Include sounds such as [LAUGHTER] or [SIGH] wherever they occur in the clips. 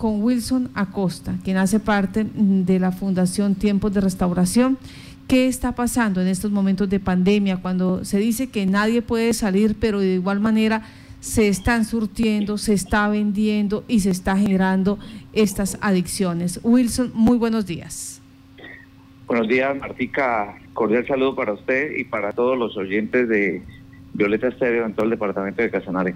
con Wilson Acosta, quien hace parte mm, de la Fundación Tiempos de Restauración. ¿Qué está pasando en estos momentos de pandemia cuando se dice que nadie puede salir, pero de igual manera se están surtiendo, se está vendiendo y se está generando estas adicciones? Wilson, muy buenos días. Buenos días, Martica. Cordial saludo para usted y para todos los oyentes de Violeta Estéreo en todo el departamento de Casanare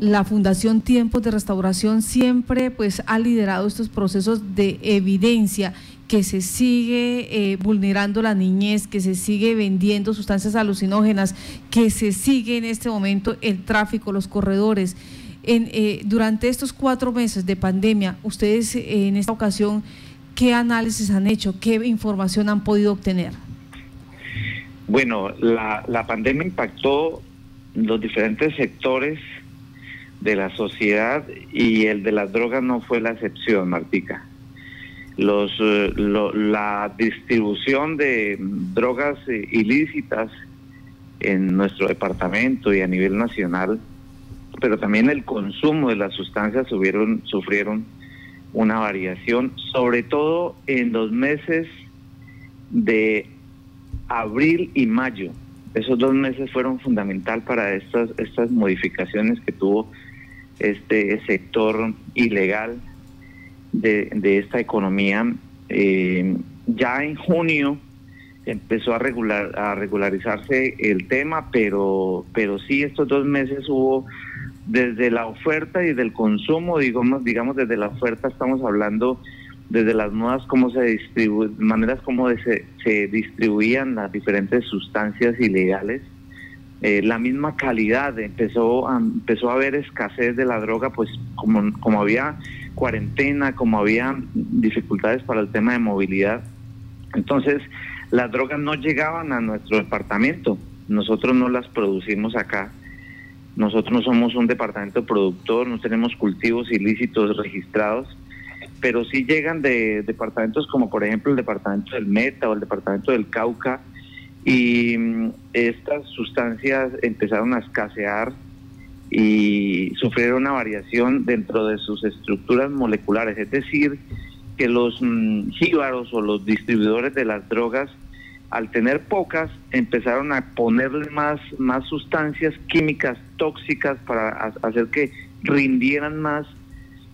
la Fundación Tiempos de Restauración siempre pues ha liderado estos procesos de evidencia que se sigue eh, vulnerando la niñez, que se sigue vendiendo sustancias alucinógenas, que se sigue en este momento el tráfico, los corredores. En, eh, durante estos cuatro meses de pandemia, ustedes eh, en esta ocasión, ¿qué análisis han hecho? ¿Qué información han podido obtener? Bueno, la, la pandemia impactó los diferentes sectores de la sociedad y el de las drogas no fue la excepción, Martica. Los, eh, la distribución de drogas eh, ilícitas en nuestro departamento y a nivel nacional, pero también el consumo de las sustancias subieron, sufrieron una variación, sobre todo en los meses de abril y mayo. Esos dos meses fueron fundamental para estas, estas modificaciones que tuvo este sector ilegal de, esta economía. Eh, ya en junio empezó a regular a regularizarse el tema, pero pero sí estos dos meses hubo desde la oferta y del consumo, digamos, digamos desde la oferta estamos hablando desde las modas cómo se distribu maneras como se, se distribuían las diferentes sustancias ilegales eh, la misma calidad, empezó a, empezó a haber escasez de la droga, pues como, como había cuarentena, como había dificultades para el tema de movilidad, entonces las drogas no llegaban a nuestro departamento, nosotros no las producimos acá, nosotros no somos un departamento productor, no tenemos cultivos ilícitos registrados, pero sí llegan de departamentos como por ejemplo el departamento del Meta o el departamento del Cauca, y mm, estas sustancias empezaron a escasear y sufrieron una variación dentro de sus estructuras moleculares, es decir, que los mm, jíbaros o los distribuidores de las drogas, al tener pocas, empezaron a ponerle más, más sustancias químicas tóxicas para hacer que rindieran más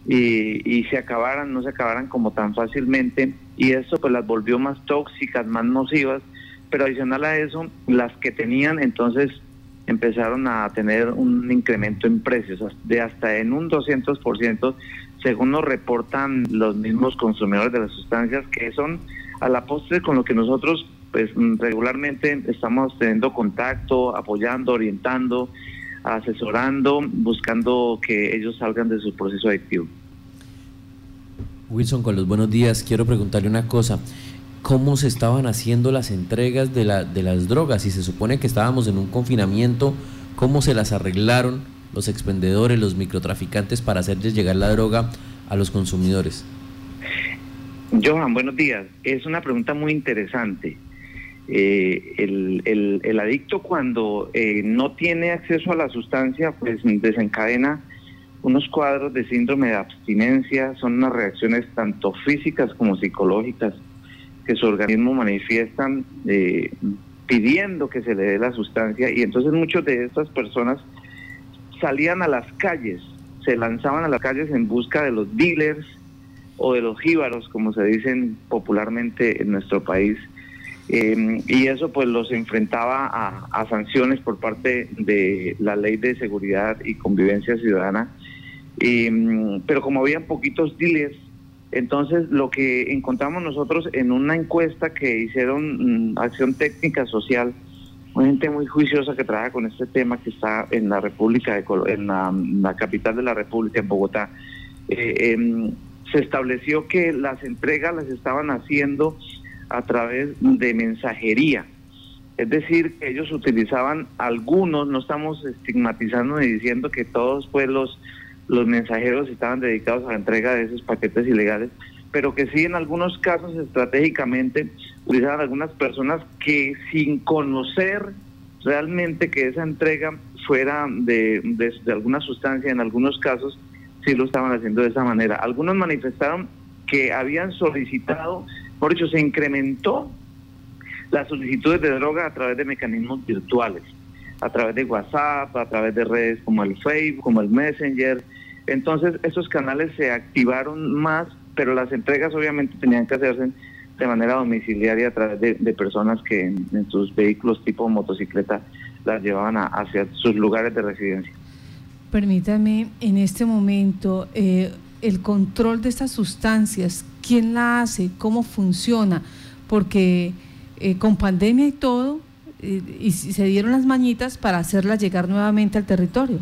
y, y, se acabaran, no se acabaran como tan fácilmente, y eso pues las volvió más tóxicas, más nocivas, pero adicional a eso, las que tenían entonces empezaron a tener un incremento en precios de hasta en un 200%, según nos reportan los mismos consumidores de las sustancias, que son a la postre con lo que nosotros pues regularmente estamos teniendo contacto, apoyando, orientando, asesorando, buscando que ellos salgan de su proceso adictivo. Wilson, con los buenos días, quiero preguntarle una cosa cómo se estaban haciendo las entregas de, la, de las drogas. Y se supone que estábamos en un confinamiento, cómo se las arreglaron los expendedores, los microtraficantes para hacerles llegar la droga a los consumidores. Johan, buenos días. Es una pregunta muy interesante. Eh, el, el, adicto cuando eh, no tiene acceso a la sustancia, pues desencadena unos cuadros de síndrome de abstinencia, son unas reacciones tanto físicas como psicológicas que su organismo manifiestan eh, pidiendo que se le dé la sustancia y entonces muchos de estas personas salían a las calles, se lanzaban a las calles en busca de los dealers o de los jíbaros, como se dicen popularmente en nuestro país. Eh, y eso pues los enfrentaba a, sanciones por parte de la ley de seguridad y convivencia ciudadana. pero como había poquitos dealers, entonces, lo que encontramos nosotros en una encuesta que hicieron mm, Acción Técnica Social, una gente muy juiciosa que trabaja con este tema que está en la República, de en la, capital de la República, en Bogotá, eh, em, se estableció que las entregas las estaban haciendo a través de mensajería. Es decir, que ellos utilizaban algunos, no estamos estigmatizando ni diciendo que todos pues los los mensajeros estaban dedicados a la entrega de esos paquetes ilegales, pero que sí en algunos casos estratégicamente utilizaban algunas personas que sin conocer realmente que esa entrega fuera de, de, alguna sustancia, en algunos casos sí lo estaban haciendo de esa manera. Algunos manifestaron que habían solicitado, por hecho, se incrementó las solicitudes de droga a través de mecanismos virtuales, a través de WhatsApp, a través de redes como el Facebook, como el Messenger. Entonces, esos canales se activaron más, pero las entregas obviamente tenían que hacerse de manera domiciliaria a través de, personas que en, sus vehículos tipo motocicleta las llevaban hacia sus lugares de residencia. Permítame, en este momento, eh, el control de estas sustancias, ¿quién la hace? ¿Cómo funciona? Porque eh, con pandemia y todo, eh, y se dieron las mañitas para hacerla llegar nuevamente al territorio.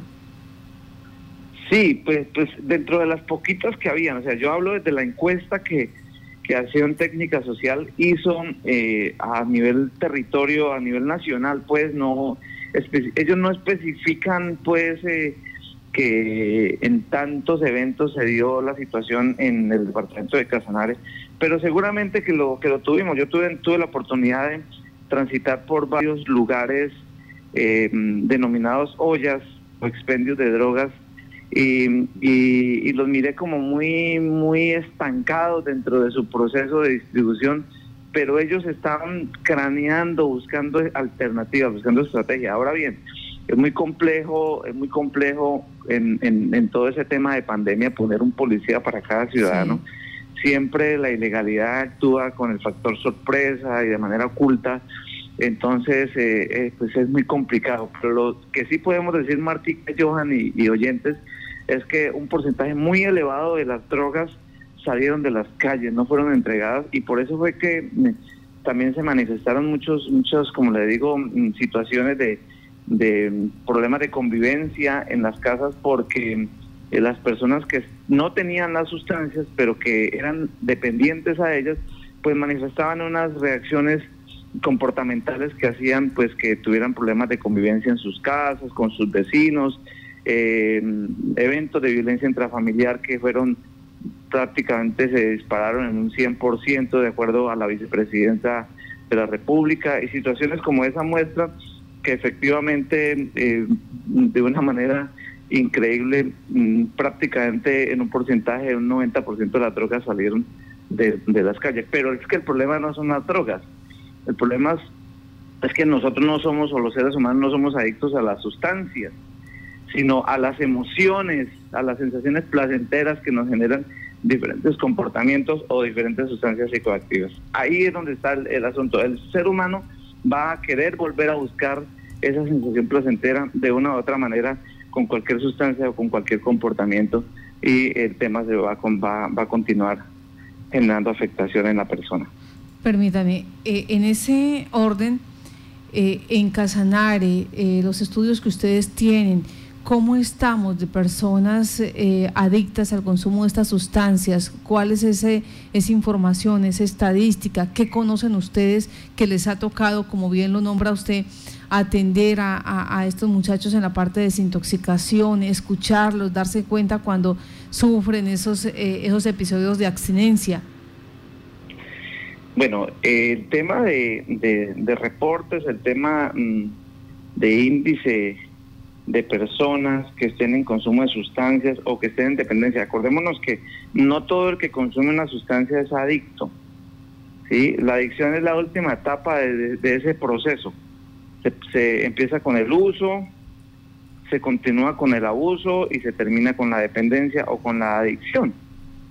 Sí, pues, pues dentro de las poquitas que habían, o sea, yo hablo desde la encuesta que, que Acción Técnica Social hizo eh, a nivel territorio, a nivel nacional, pues no, ellos no especifican pues que en tantos eventos se dio la situación en el departamento de Casanare, pero seguramente que lo que lo tuvimos. Yo tuve, tuve la oportunidad de transitar por varios lugares eh, denominados ollas o expendios de drogas y, y, los miré como muy muy estancados dentro de su proceso de distribución pero ellos estaban craneando buscando alternativas buscando estrategias ahora bien es muy complejo es muy complejo en, en, todo ese tema de pandemia poner un policía para cada ciudadano. Siempre la ilegalidad actúa con el factor sorpresa y de manera oculta, entonces eh, eh, pues es muy complicado. Pero lo que sí podemos decir, Martín, Johan y, oyentes, es que un porcentaje muy elevado de las drogas salieron de las calles, no fueron entregadas y por eso fue que mm, también se manifestaron muchos, muchos, como le digo, mm, situaciones de, de problemas de convivencia en las casas porque eh, las personas que no tenían las sustancias, pero que eran dependientes a ellas, pues manifestaban unas reacciones comportamentales que hacían pues que tuvieran problemas de convivencia en sus casas, con sus vecinos, eh, eventos de violencia intrafamiliar que fueron prácticamente se dispararon en un 100% de acuerdo a la vicepresidenta de la República y situaciones como esa muestra que efectivamente eh, de una manera increíble, mm, prácticamente en un porcentaje de un 90% de las drogas salieron de, las calles. Pero es que el problema no son las drogas, el problema es, que nosotros no somos, o los seres humanos no somos adictos a las sustancias, sino a las emociones, a las sensaciones placenteras que nos generan diferentes comportamientos o diferentes sustancias psicoactivas. Ahí es donde está el asunto. El ser humano va a querer volver a buscar esa sensación placentera de una u otra manera con cualquier sustancia o con cualquier comportamiento y el tema se va, va, va a continuar generando afectación en la persona. Permítame, eh, en ese orden, eh, en Casanare, eh, los estudios que ustedes tienen, ¿cómo estamos de personas adictas al consumo de estas sustancias? ¿Cuál es ese, esa información, esa estadística? ¿Qué conocen ustedes que les ha tocado, como bien lo nombra usted, atender a, estos muchachos en la parte de desintoxicación, escucharlos, darse cuenta cuando sufren esos, eh, esos episodios de abstinencia? Bueno, el tema de, de, reportes, el tema mm, de índice de personas que estén en consumo de sustancias o que estén en dependencia. Acordémonos que no todo el que consume una sustancia es adicto. ¿sí? La adicción es la última etapa de ese proceso se, empieza con el uso, se continúa con el abuso y se termina con la dependencia o con la adicción.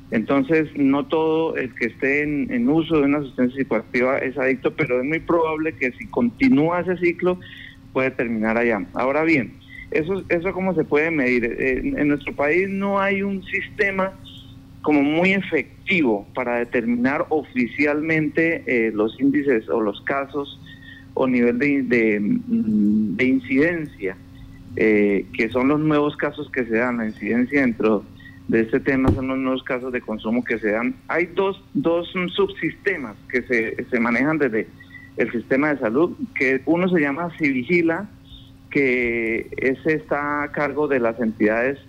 Entonces, no todo el que esté en, uso de una sustancia psicoactiva es adicto, pero es muy probable que si continúa ese ciclo puede terminar allá. Ahora bien, eso, eso cómo se puede medir. En, nuestro país no hay un sistema como muy efectivo para determinar oficialmente eh, los índices o los casos o nivel de, de, incidencia, eh, que son los nuevos casos que se dan, la incidencia dentro de este tema son los nuevos casos de consumo que se dan. Hay dos, dos subsistemas que se, se manejan desde el sistema de salud, que uno se llama Civigila, que ese está a cargo de las entidades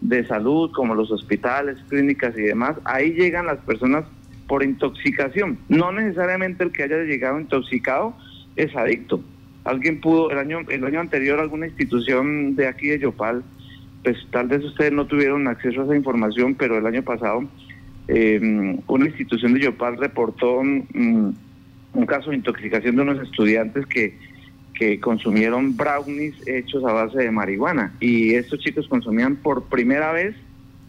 de salud, como los hospitales, clínicas y demás. Ahí llegan las personas por intoxicación, no necesariamente el que haya llegado intoxicado, es adicto. Alguien pudo, el año, el año anterior, alguna institución de aquí de Yopal pues tal vez ustedes no tuvieron acceso a esa información, pero el año pasado eh, una institución de Yopal reportó un, caso de intoxicación de unos estudiantes que, que consumieron brownies hechos a base de marihuana y estos chicos consumían por primera vez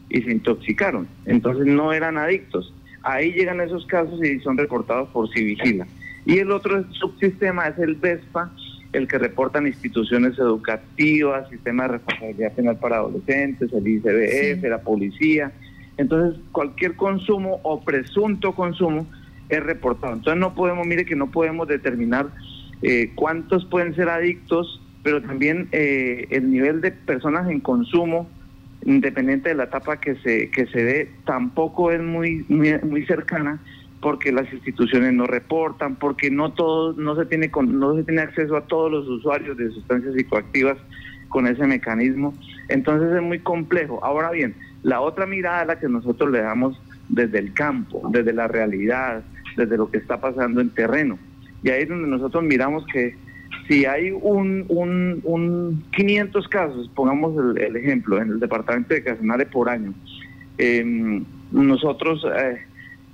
y se intoxicaron, entonces no eran adictos. Ahí llegan esos casos y son reportados por Civigila. Y el otro subsistema es el VESPA, el que reportan instituciones educativas, sistema de responsabilidad penal para adolescentes, el ICBF, la policía. Entonces, cualquier consumo o presunto consumo es reportado. Entonces, no podemos, mire que no podemos determinar eh, cuántos pueden ser adictos, pero también eh, el nivel de personas en consumo, independiente de la etapa que se, que se dé, tampoco es muy, muy, muy cercana porque las instituciones no reportan, porque no todos, no se tiene no se tiene acceso a todos los usuarios de sustancias psicoactivas con ese mecanismo. Entonces es muy complejo. Ahora bien, la otra mirada a la que nosotros le damos desde el campo, desde la realidad, desde lo que está pasando en terreno. Y ahí es donde nosotros miramos que si hay un, un, un 500 casos, pongamos el, ejemplo, en el departamento de Casanare por año, eh, nosotros eh,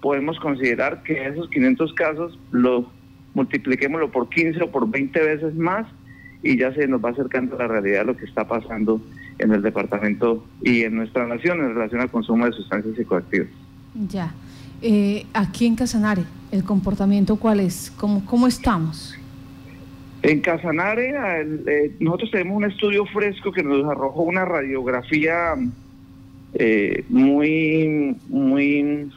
podemos considerar que esos 500 casos lo multipliquémoslo por 15 o por 20 veces más y ya se nos va acercando a la realidad de lo que está pasando en el departamento y en nuestra nación en relación al consumo de sustancias psicoactivas. Ya. Eh, aquí en Casanare, ¿el comportamiento cuál es? ¿Cómo, cómo estamos? En Casanare, eh, nosotros tenemos un estudio fresco que nos arrojó una radiografía eh, muy, muy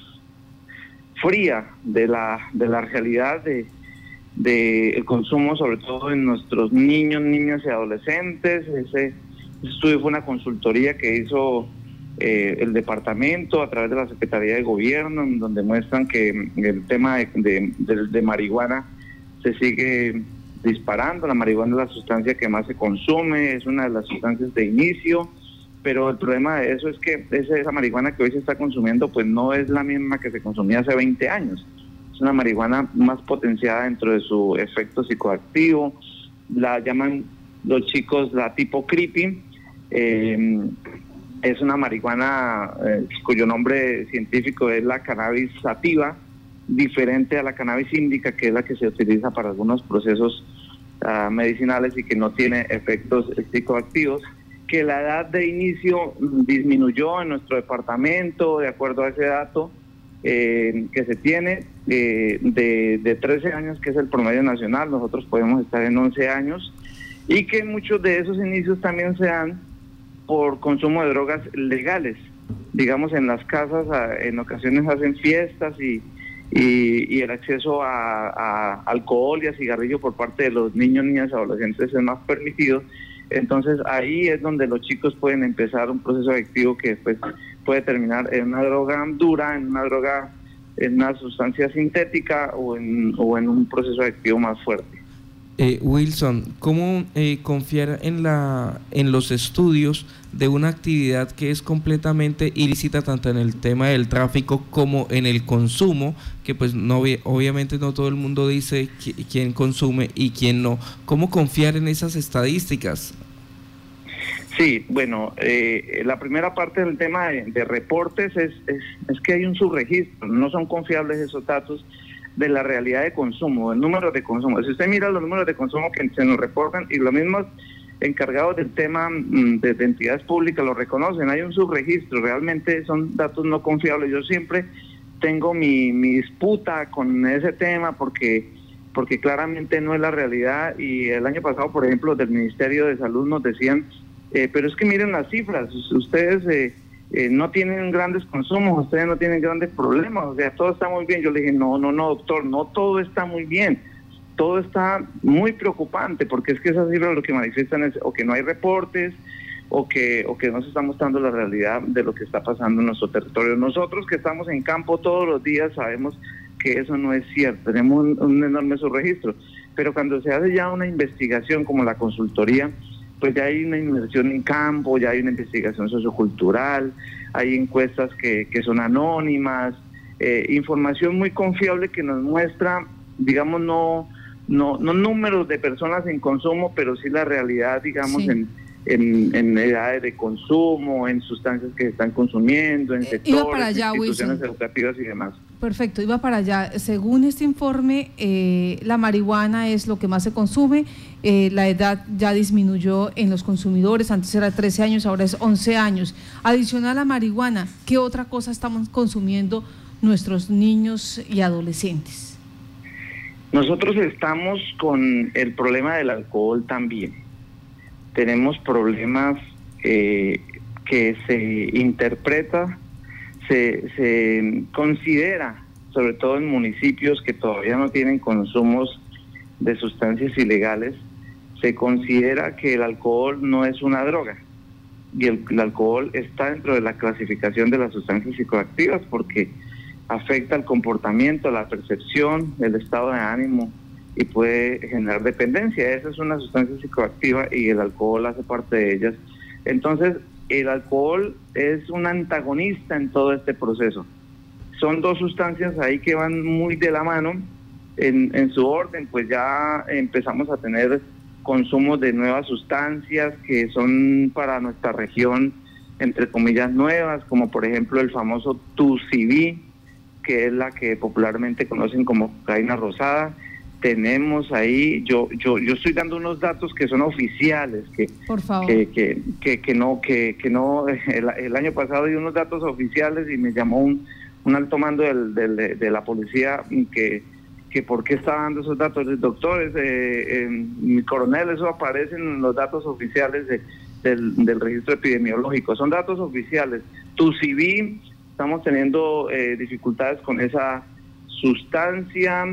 fría de la, de la realidad de, el consumo, sobre todo en nuestros niños, niñas y adolescentes. Ese, estudio fue una consultoría que hizo eh, el departamento a través de la Secretaría de Gobierno, donde muestran que el tema de, de marihuana se sigue disparando. La marihuana es la sustancia que más se consume, es una de las sustancias de inicio pero el problema de eso es que esa marihuana que hoy se está consumiendo pues no es la misma que se consumía hace 20 años. Es una marihuana más potenciada dentro de su efecto psicoactivo, la llaman los chicos la tipo creepy, eh, es una marihuana eh, cuyo nombre científico es la cannabis sativa, diferente a la cannabis índica, que es la que se utiliza para algunos procesos ah, medicinales y que no tiene efectos psicoactivos que la edad de inicio disminuyó en nuestro departamento, de acuerdo a ese dato eh, que se tiene, eh, de, de 13 años, que es el promedio nacional, nosotros podemos estar en 11 años, y que muchos de esos inicios también se dan por consumo de drogas legales. Digamos, en las casas en ocasiones hacen fiestas y, y, el acceso a, alcohol y a cigarrillo por parte de los niños, niñas y adolescentes es más permitido entonces ahí es donde los chicos pueden empezar un proceso adictivo que después puede terminar en una droga dura, en una droga, en una sustancia sintética o en, o en un proceso adictivo más fuerte. Eh, Wilson, ¿cómo eh, confiar en, la, en los estudios de una actividad que es completamente ilícita tanto en el tema del tráfico como en el consumo, que pues no obviamente no todo el mundo dice quién consume y quién no? ¿Cómo confiar en esas estadísticas? Sí, bueno, eh, la primera parte del tema de, reportes es, es, es que hay un subregistro, no son confiables esos datos de la realidad de consumo, del número de consumo. Si usted mira los números de consumo que se nos reportan y los mismos encargados del tema mm, de, entidades públicas lo reconocen, hay un subregistro, realmente son datos no confiables. Yo siempre tengo mi, disputa con ese tema porque porque claramente no es la realidad y el año pasado, por ejemplo, del Ministerio de Salud nos decían, eh, pero es que miren las cifras, ustedes... Eh, eh, no tienen grandes consumos, ustedes no tienen grandes problemas, o sea, todo está muy bien. Yo le dije, no, no, no, doctor, no todo está muy bien, todo está muy preocupante, porque es que esas cifras lo que manifiestan es o que no hay reportes, o que, o que no se está mostrando la realidad de lo que está pasando en nuestro territorio. Nosotros que estamos en campo todos los días sabemos que eso no es cierto, tenemos un, un enorme subregistro, pero cuando se hace ya una investigación como la consultoría, pues ya hay una inversión en campo, ya hay una investigación sociocultural, hay encuestas que, que son anónimas, eh, información muy confiable que nos muestra, digamos, no, no, no números de personas en consumo, pero sí la realidad, digamos, en, en, edades de consumo, en sustancias que se están consumiendo, en sectores, instituciones educativas y demás. Perfecto, iba para allá. Según este informe, eh, la marihuana es lo que más se consume. Eh, la edad ya disminuyó en los consumidores, antes era 13 años, ahora es 11 años. Adicional a la marihuana, ¿qué otra cosa estamos consumiendo nuestros niños y adolescentes? Nosotros estamos con el problema del alcohol también. Tenemos problemas eh, que se interpreta se, considera, sobre todo en municipios que todavía no tienen consumos de sustancias ilegales, se considera que el alcohol no es una droga y el, alcohol está dentro de la clasificación de las sustancias psicoactivas porque afecta el comportamiento, la percepción, el estado de ánimo y puede generar dependencia. Esa es una sustancia psicoactiva y el alcohol hace parte de ellas. Entonces, el alcohol es un antagonista en todo este proceso. Son dos sustancias ahí que van muy de la mano en, su orden, pues ya empezamos a tener consumos de nuevas sustancias que son para nuestra región, entre comillas, nuevas, como por ejemplo el famoso TUCB, que es la que popularmente conocen como cocaína rosada, tenemos ahí, yo, yo, yo estoy dando unos datos que son oficiales, que, que, que, que, no, que, que no, [LAUGHS] el, año pasado di unos datos oficiales y me llamó un, un alto mando del, de la policía que, que por qué estaba dando esos datos. Doctores, eh, mi coronel, eso aparece en los datos oficiales del, del registro epidemiológico, son datos oficiales. Tu CV, estamos teniendo eh, dificultades con esa sustancia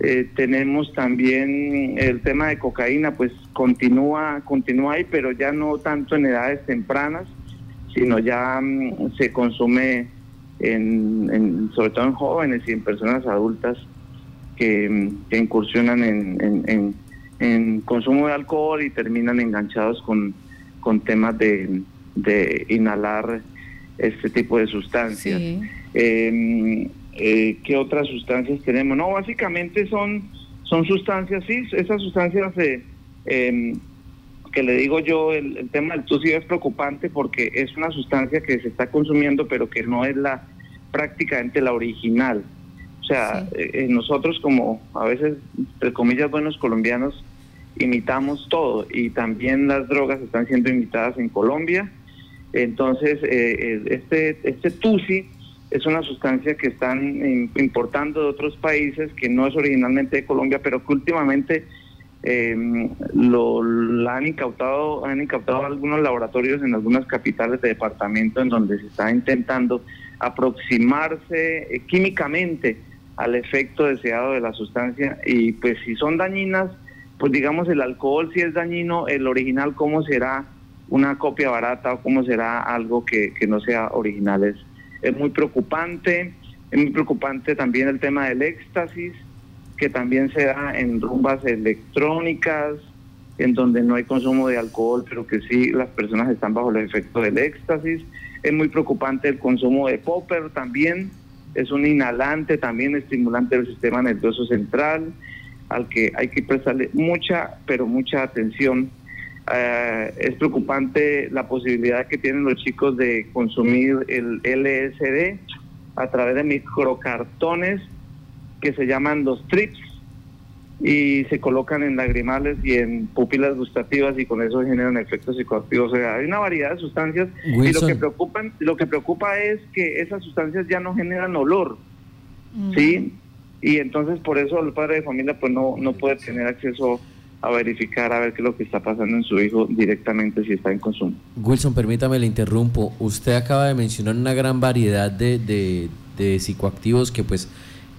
eh, tenemos también el tema de cocaína, pues continúa, continúa ahí, pero ya no tanto en edades tempranas, sino ya mm, se consume en, sobre todo en jóvenes y en personas adultas que, mm, incursionan en, en, consumo de alcohol y terminan enganchados con, con temas de, de inhalar este tipo de sustancias. Eh, eh, ¿Qué otras sustancias tenemos? No, básicamente son, son sustancias, sí, esas sustancias eh, em, que le digo yo, el, tema del TUSI es preocupante porque es una sustancia que se está consumiendo pero que no es la prácticamente la original. O sea, eh, nosotros como a veces, entre comillas, buenos colombianos, imitamos todo y también las drogas están siendo imitadas en Colombia. Entonces, este, este TUSI es una sustancia que están importando de otros países, que no es originalmente de Colombia, pero que últimamente em, lo, la han incautado, han incautado algunos laboratorios en algunas capitales de departamento en donde se está intentando aproximarse eh, químicamente al efecto deseado de la sustancia y pues si son dañinas, pues digamos el alcohol si es dañino, el original cómo será una copia barata o cómo será algo que, que no sea original. Es, es muy preocupante. Es muy preocupante también el tema del éxtasis, que también se da en rumbas electrónicas, en donde no hay consumo de alcohol, pero que sí las personas están bajo el efecto del éxtasis. Es muy preocupante el consumo de popper también, es un inhalante, también estimulante del sistema nervioso central, al que hay que prestarle mucha, pero mucha atención eh, es preocupante la posibilidad que tienen los chicos de consumir el LSD a través de microcartones que se llaman los trips y se colocan en lagrimales y en pupilas gustativas y con eso generan efectos psicoactivos. O sea, hay una variedad de sustancias y lo que preocupan, lo que preocupa es que esas sustancias ya no generan olor, ¿sí? Y entonces por eso el padre de familia pues no no puede tener acceso a verificar a ver qué es lo que está pasando en su hijo directamente si está en consumo. Wilson, permítame, le interrumpo. Usted acaba de mencionar una gran variedad de, de, psicoactivos que pues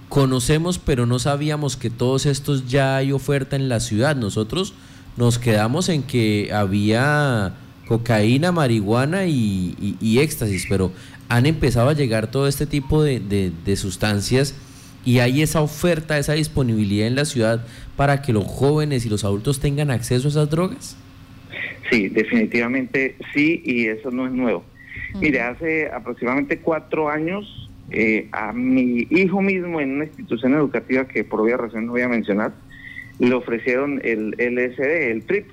conocemos, pero no sabíamos que todos estos ya hay oferta en la ciudad. Nosotros nos quedamos en que había cocaína, marihuana y, y, éxtasis, pero han empezado a llegar todo este tipo de, de sustancias y hay esa oferta, esa disponibilidad en la ciudad para que los jóvenes y los adultos tengan acceso a esas drogas? Sí, definitivamente sí, y eso no es nuevo. Mire, hace aproximadamente cuatro años, eh, a mi hijo mismo en una institución educativa que por obvia razón no voy a mencionar, le ofrecieron el LSD, el PRIP.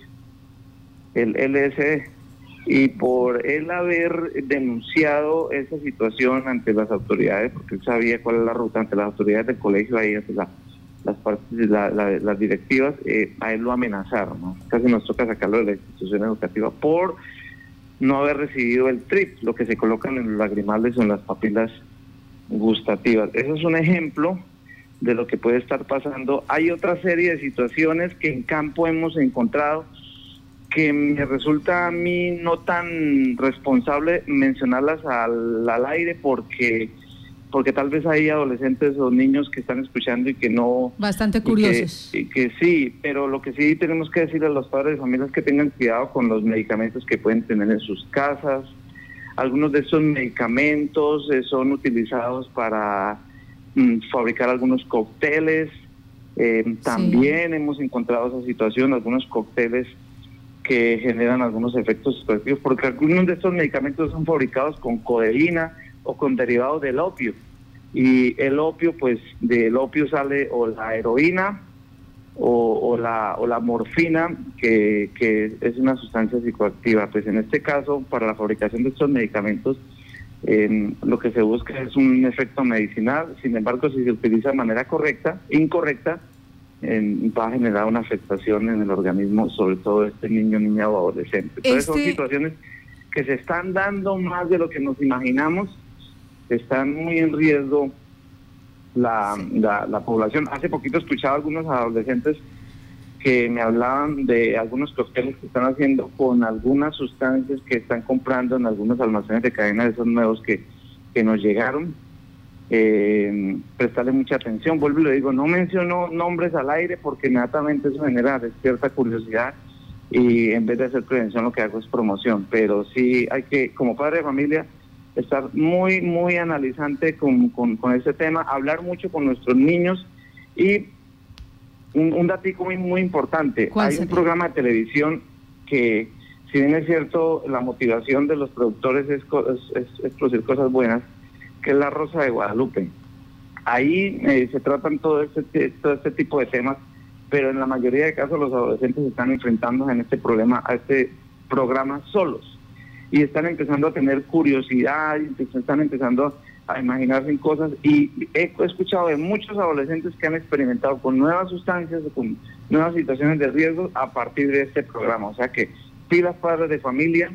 el LSD y por él haber denunciado esa situación ante las autoridades, porque él sabía cuál es la ruta ante las autoridades del colegio, ahí ante las partes, las directivas, eh, a él lo amenazaron, ¿no? casi nos toca sacarlo de la institución educativa por no haber recibido el TRIP, lo que se colocan en los lagrimales o en las papilas gustativas. Eso es un ejemplo de lo que puede estar pasando. Hay otra serie de situaciones que en campo hemos encontrado que me resulta a mí no tan responsable mencionarlas al, al aire porque porque tal vez hay adolescentes o niños que están escuchando y que no... Bastante curiosos. Y que, sí, pero lo que sí tenemos que decirle a los padres de familias que tengan cuidado con los medicamentos que pueden tener en sus casas. Algunos de estos medicamentos eh, son utilizados para mm, fabricar algunos cócteles. Eh, también hemos encontrado esa situación, algunos cócteles que generan algunos efectos psicoactivos, porque algunos de estos medicamentos son fabricados con codeína o con derivados del opio. Y el opio, pues del opio sale o la heroína o, la, o la morfina, que, que, es una sustancia psicoactiva. Pues en este caso, para la fabricación de estos medicamentos, lo que se busca es un efecto medicinal. Sin embargo, si se utiliza de manera correcta, incorrecta, va a generar una afectación en el organismo, sobre todo este niño, niña o adolescente. Entonces son este situaciones que se están dando más de lo que nos imaginamos, están muy en riesgo la, la, población. Hace poquito escuchaba a algunos adolescentes que me hablaban de algunos cócteles que están haciendo con algunas sustancias que están comprando en algunos almacenes de cadena de esos nuevos que, que nos llegaron eh, prestarle mucha atención. Vuelvo y le digo, no menciono nombres al aire porque inmediatamente eso genera cierta curiosidad y en vez de hacer prevención lo que hago es promoción. Pero sí hay que, como padre de familia, estar muy, muy analizante con, con, este tema, hablar mucho con nuestros niños y un, un datico muy, muy importante. Hay un programa de televisión que, si bien es cierto, la motivación de los productores es, es, es producir cosas buenas, que es la Rosa de Guadalupe. Ahí eh, se tratan todo este, todo este tipo de temas, pero en la mayoría de casos los adolescentes están enfrentando en este problema, a este programa solos. Y están empezando a tener curiosidad, y están empezando a imaginarse cosas. Y he escuchado de muchos adolescentes que han experimentado con nuevas sustancias, con nuevas situaciones de riesgo a partir de este programa. O sea que pilas padres de familia,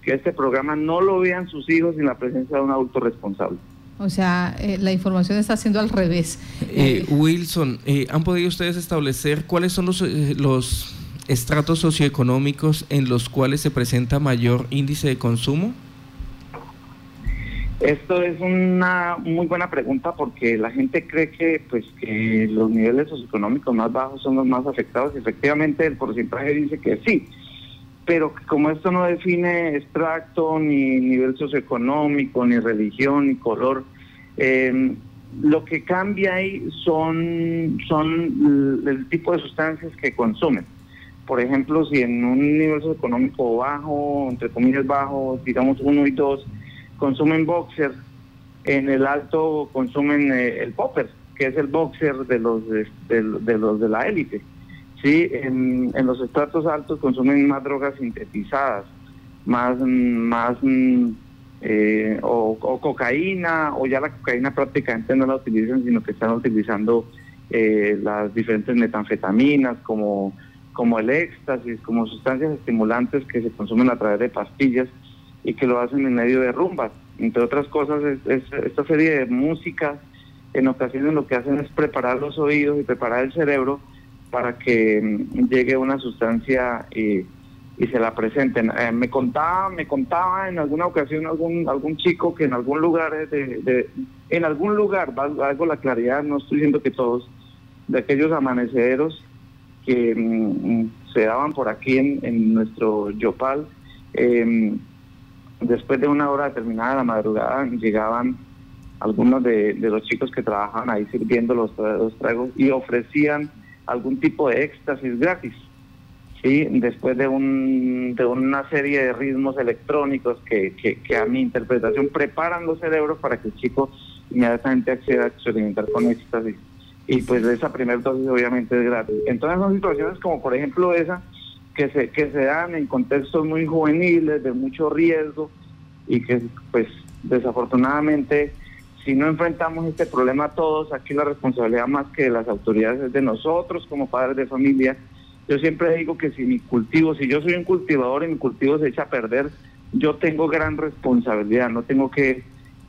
que este programa no lo vean sus hijos sin la presencia de un adulto responsable. O sea, eh, la información está haciendo al revés. Eh, Wilson, eh, ¿han podido ustedes establecer cuáles son los, los estratos socioeconómicos en los cuales se presenta mayor índice de consumo? Esto es una muy buena pregunta porque la gente cree que pues que los niveles socioeconómicos más bajos son los más afectados. Efectivamente, el porcentaje dice que sí, pero como esto no define extracto, ni nivel socioeconómico, ni religión, ni color, em, lo que cambia ahí son, son el tipo de sustancias que consumen. Por ejemplo, si en un nivel socioeconómico bajo, entre comillas bajo, digamos uno y dos, consumen boxer, en el alto consumen eh, el popper, que es el boxer de los de los de la élite. Sí, en, los estratos altos consumen más drogas sintetizadas, más, más eh, o, cocaína, o ya la cocaína prácticamente no la utilizan, sino que están utilizando eh, las diferentes metanfetaminas como, como el éxtasis, como sustancias estimulantes que se consumen a través de pastillas y que lo hacen en medio de rumbas. Entre otras cosas, esta serie de música en ocasiones lo que hacen es preparar los oídos y preparar el cerebro para que mm, llegue una sustancia y, se la presenten. Eh, me contaba, me contaba en alguna ocasión algún algún chico que en algún lugar de, en algún lugar, algo la claridad, no estoy diciendo que todos, de aquellos amaneceros que mm, se daban por aquí en, nuestro Yopal, em, después de una hora determinada de la madrugada llegaban algunos de, los chicos que trabajaban ahí sirviendo los, los tragos y ofrecían algún tipo de éxtasis gratis. ¿sí? Después de, un, de una serie de ritmos electrónicos que, que, a mi interpretación preparan los cerebros para que el chico inmediatamente acceda a experimentar con éxtasis. Y pues esa primera dosis obviamente es gratis. Entonces son situaciones como por ejemplo esa que se, que se dan en contextos muy juveniles, de mucho riesgo, y que pues desafortunadamente si no enfrentamos este problema todos, aquí la responsabilidad más que de las autoridades es de nosotros como padres de familia. Yo siempre digo que si mi cultivo, si yo soy un cultivador y mi cultivo se echa a perder, yo tengo gran responsabilidad, no tengo que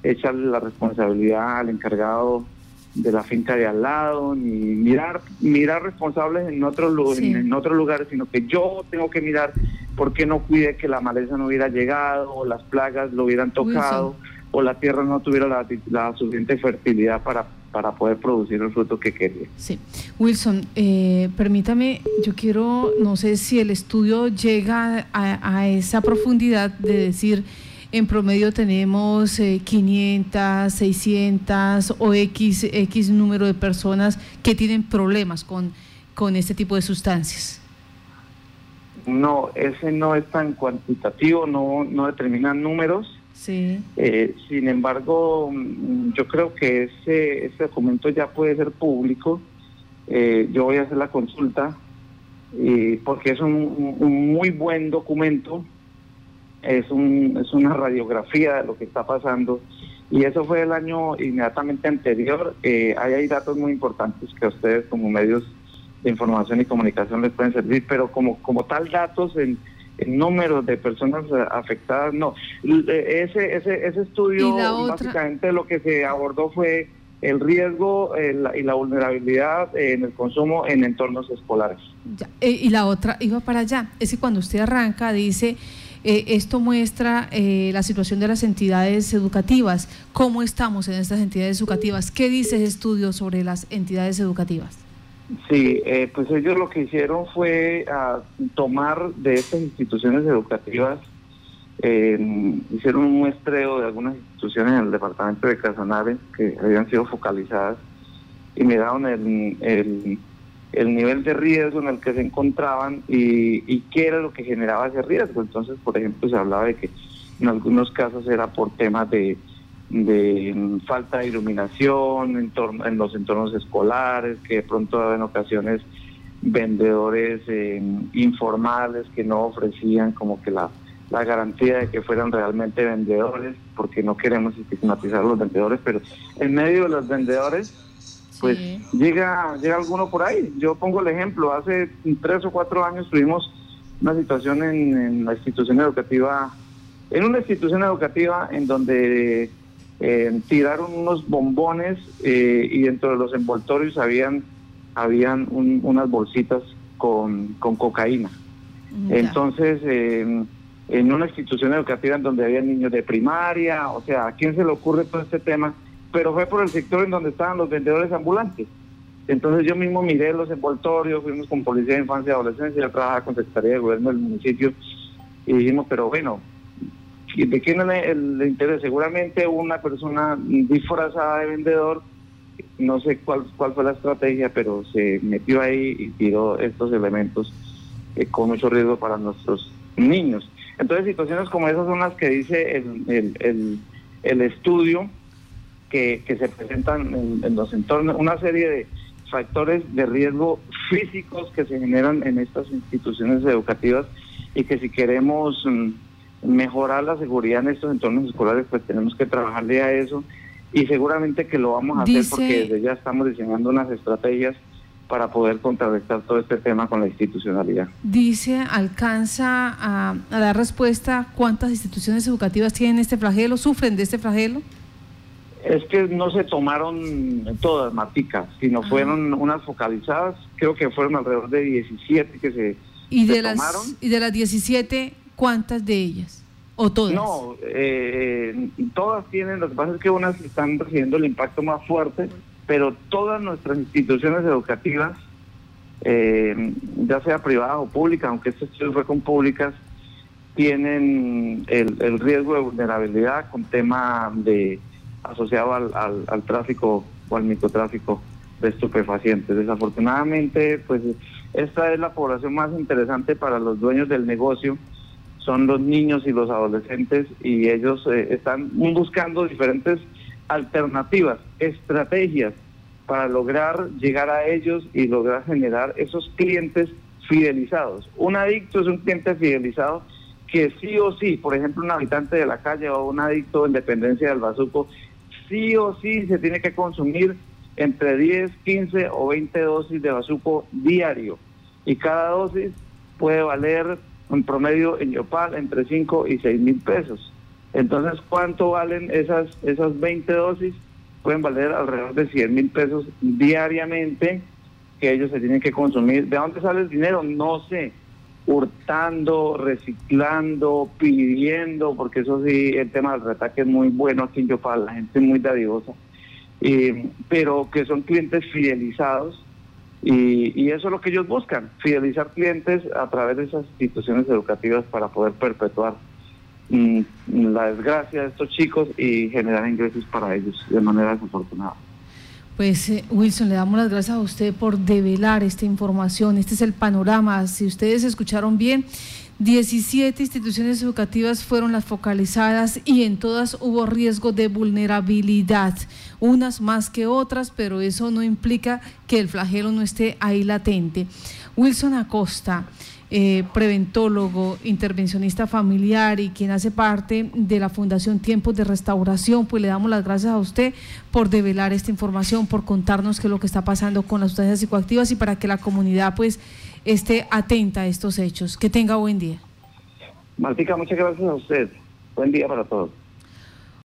echarle la responsabilidad al encargado de la finca de al lado, ni mirar mirar responsables en otros en otros lugares, sino que yo tengo que mirar por qué no cuide que la maleza no hubiera llegado, o las plagas lo hubieran tocado, o la tierra no tuviera la, suficiente fertilidad para, para poder producir el fruto que quería. Sí. Wilson, eh, permítame, yo quiero, no sé si el estudio llega a, esa profundidad de decir, en promedio tenemos 500, eh, 600 o X, X número de personas que tienen problemas con, con este tipo de sustancias. No, ese no es tan cuantitativo, no, no determina números. Sí. Eh, sin embargo, mm, yo creo que ese, ese documento ya puede ser público. Eh, yo voy a hacer la consulta porque es un, muy buen documento, es, un, es una radiografía de lo que está pasando. Y eso fue el año inmediatamente anterior. Eh, ahí hay datos muy importantes que a ustedes como medios de información y comunicación les pueden servir, pero como, como tal datos en, números de personas afectadas, no. Eh, ese, ese, ese estudio básicamente lo que se abordó fue el riesgo y la vulnerabilidad en el consumo en entornos escolares. Eh, y la otra iba para allá, es que cuando usted arranca dice... Eh, esto muestra la situación de las entidades educativas. ¿Cómo estamos en estas entidades educativas? ¿Qué dice ese estudio sobre las entidades educativas? Sí, eh, pues ellos lo que hicieron fue ah, tomar de estas instituciones educativas, eh, hicieron un muestreo de algunas instituciones en el departamento de Casanare que habían sido focalizadas y miraron el, el, el nivel de riesgo en el que se encontraban y qué era lo que generaba ese riesgo. Entonces, por ejemplo, se hablaba de que en algunos casos era por temas de de falta de iluminación en, en los entornos escolares, que de pronto en ocasiones vendedores eh, informales que no ofrecían como que la, la garantía de que fueran realmente vendedores, porque no queremos estigmatizar a los vendedores, pero en medio de los vendedores, pues llega, llega alguno por ahí. Yo pongo el ejemplo, hace tres o cuatro años tuvimos una situación en, en la institución educativa, en una institución educativa en donde eh, tiraron unos bombones eh, y dentro de los envoltorios habían, habían unas bolsitas con, con cocaína. Entonces, en una institución educativa en donde había niños de primaria, o sea, ¿a quién se le ocurre todo este tema? Pero fue por el sector en donde estaban los vendedores ambulantes. Entonces yo mismo miré los envoltorios, fuimos con Policía de Infancia y Adolescencia, yo trabajaba con Secretaría de Gobierno del municipio y dijimos, pero bueno, ¿De quién es el, interés? Seguramente una persona disfrazada de vendedor, no sé cuál, cuál fue la estrategia, pero se metió ahí y tiró estos elementos eh, con mucho riesgo para nuestros niños. Entonces, situaciones como esas son las que dice el, el, estudio que, se presentan en, los entornos, una serie de factores de riesgo físicos que se generan en estas instituciones educativas y que si queremos... Mejorar la seguridad en estos entornos escolares, pues tenemos que trabajarle a eso y seguramente que lo vamos a hacer porque desde ya estamos diseñando unas estrategias para poder contrarrestar todo este tema con la institucionalidad. Dice, alcanza a, dar respuesta cuántas instituciones educativas tienen este flagelo, sufren de este flagelo. Es que no se tomaron todas, Matica, sino ah. fueron unas focalizadas, creo que fueron alrededor de 17 que se, ¿Y de las, Y de las 17, ¿Cuántas de ellas? ¿O todas? No, eh, todas tienen, lo que pasa es que unas están recibiendo el impacto más fuerte, pero todas nuestras instituciones educativas, eh, ya sea privadas o públicas, aunque este estudio fue con públicas, tienen el, riesgo de vulnerabilidad con tema de asociado al, al tráfico o al microtráfico de estupefacientes. Desafortunadamente, pues esta es la población más interesante para los dueños del negocio son los niños y los adolescentes y ellos eh, están buscando diferentes alternativas, estrategias para lograr llegar a ellos y lograr generar esos clientes fidelizados. Un adicto es un cliente fidelizado que sí o sí, por ejemplo, un habitante de la calle o un adicto en dependencia del bazuco, sí o sí se tiene que consumir entre 10, 15 o 20 dosis de bazuco diario. Y cada dosis puede valer en promedio en Yopal entre 5 y 6 mil pesos. Entonces, ¿cuánto valen esas, esas 20 dosis? Pueden valer alrededor de 100 mil pesos diariamente que ellos se tienen que consumir. ¿De dónde sale el dinero? No sé. Hurtando, reciclando, pidiendo, porque eso sí, el tema del retaque es muy bueno aquí en Yopal, la gente es muy dadivosa. pero que son clientes fidelizados y, eso es lo que ellos buscan, fidelizar clientes a través de esas instituciones educativas para poder perpetuar mm, la desgracia de estos chicos y generar ingresos para ellos de manera desafortunada. Pues eh, Wilson, le damos las gracias a usted por develar esta información. Este es el panorama. Si ustedes escucharon bien, 17 instituciones educativas fueron las focalizadas y en todas hubo riesgo de vulnerabilidad, unas más que otras, pero eso no implica que el flagelo no esté ahí latente. Wilson Acosta, eh, preventólogo, intervencionista familiar y quien hace parte de la Fundación Tiempos de Restauración, pues le damos las gracias a usted por develar esta información, por contarnos qué es lo que está pasando con las sustancias psicoactivas y para que la comunidad pues esté atenta a estos hechos. Que tenga buen día. Martica, muchas gracias a usted. Buen día para todos.